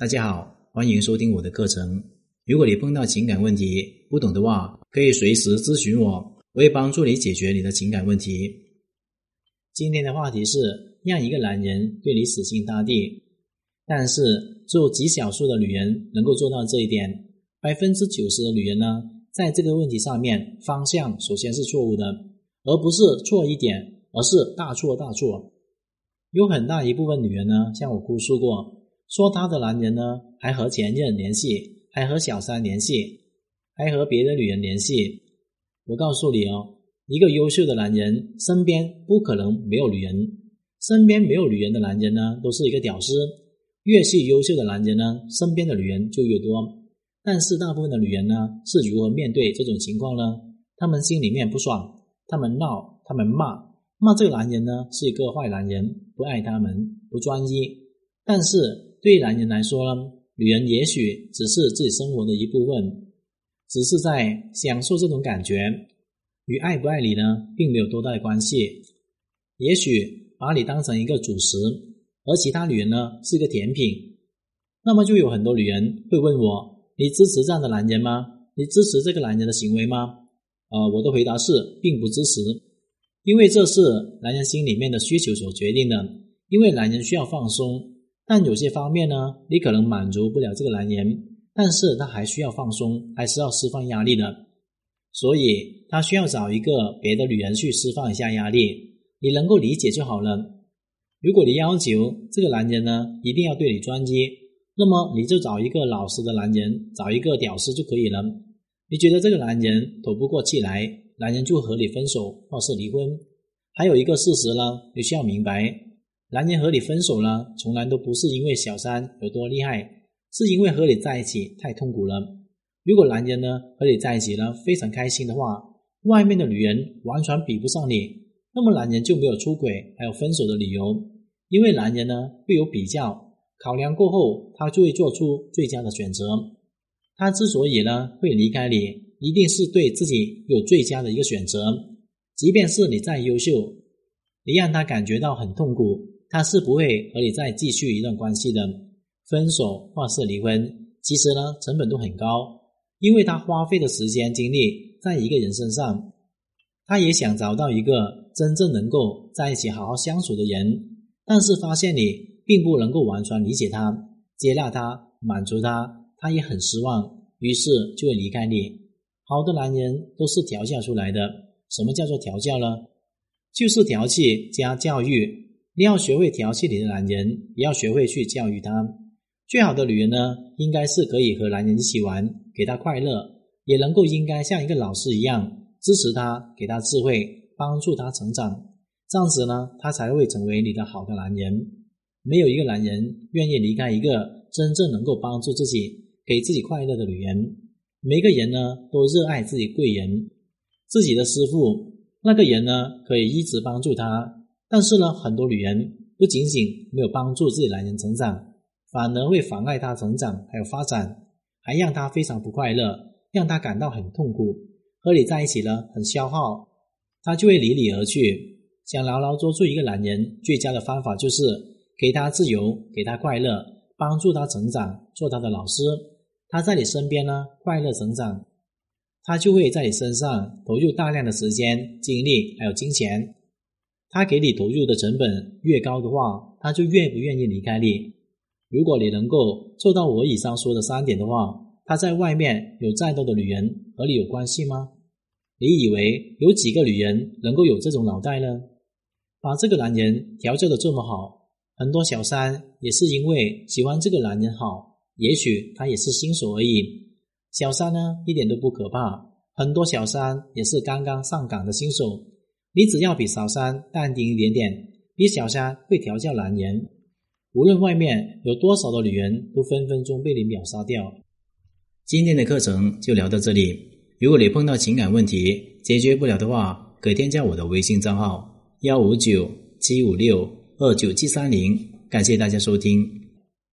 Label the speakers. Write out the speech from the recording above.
Speaker 1: 大家好，欢迎收听我的课程。如果你碰到情感问题不懂的话，可以随时咨询我，我会帮助你解决你的情感问题。今天的话题是让一个男人对你死心塌地，但是只有极少数的女人能够做到这一点，百分之九十的女人呢，在这个问题上面方向首先是错误的，而不是错一点，而是大错大错。有很大一部分女人呢，向我哭诉过，说她的男人呢还和前任联系，还和小三联系，还和别的女人联系。我告诉你哦，一个优秀的男人身边不可能没有女人，身边没有女人的男人呢，都是一个屌丝。越是优秀的男人呢，身边的女人就越多。但是大部分的女人呢，是如何面对这种情况呢？他们心里面不爽，他们闹，他们骂。骂这个男人呢是一个坏男人，不爱他们，不专一。但是对男人来说呢，女人也许只是自己生活的一部分，只是在享受这种感觉，与爱不爱你呢，并没有多大的关系。也许把你当成一个主食，而其他女人呢是一个甜品，那么就有很多女人会问我：你支持这样的男人吗？你支持这个男人的行为吗？呃，我的回答是，并不支持。因为这是男人心里面的需求所决定的。因为男人需要放松，但有些方面呢，你可能满足不了这个男人，但是他还需要放松，还是要释放压力的，所以他需要找一个别的女人去释放一下压力。你能够理解就好了。如果你要求这个男人呢一定要对你专一，那么你就找一个老实的男人，找一个屌丝就可以了。你觉得这个男人透不过气来？男人就和你分手或是离婚，还有一个事实呢，你需要明白，男人和你分手呢，从来都不是因为小三有多厉害，是因为和你在一起太痛苦了。如果男人呢和你在一起呢非常开心的话，外面的女人完全比不上你，那么男人就没有出轨还有分手的理由，因为男人呢会有比较考量过后，他就会做出最佳的选择。他之所以呢会离开你。一定是对自己有最佳的一个选择，即便是你再优秀，你让他感觉到很痛苦，他是不会和你再继续一段关系的。分手或是离婚，其实呢成本都很高，因为他花费的时间精力在一个人身上，他也想找到一个真正能够在一起好好相处的人，但是发现你并不能够完全理解他、接纳他、满足他，他也很失望，于是就会离开你。好的男人都是调教出来的。什么叫做调教呢？就是调戏加教育。你要学会调戏你的男人，也要学会去教育他。最好的女人呢，应该是可以和男人一起玩，给他快乐，也能够应该像一个老师一样支持他，给他智慧，帮助他成长。这样子呢，他才会成为你的好的男人。没有一个男人愿意离开一个真正能够帮助自己、给自己快乐的女人。每个人呢都热爱自己贵人，自己的师傅那个人呢可以一直帮助他，但是呢很多女人不仅仅没有帮助自己男人成长，反而会妨碍他成长还有发展，还让他非常不快乐，让他感到很痛苦。和你在一起呢很消耗，他就会离你而去。想牢牢捉住一个男人，最佳的方法就是给他自由，给他快乐，帮助他成长，做他的老师。他在你身边呢，快乐成长，他就会在你身上投入大量的时间、精力还有金钱。他给你投入的成本越高的话，他就越不愿意离开你。如果你能够做到我以上说的三点的话，他在外面有再多的女人和你有关系吗？你以为有几个女人能够有这种脑袋呢？把这个男人调教的这么好，很多小三也是因为喜欢这个男人好。也许他也是新手而已，小三呢一点都不可怕，很多小三也是刚刚上岗的新手。你只要比小三淡定一点点，比小三会调教男人，无论外面有多少的女人，都分分钟被你秒杀掉。今天的课程就聊到这里，如果你碰到情感问题解决不了的话，可添加我的微信账号幺五九七五六二九七三零，感谢大家收听。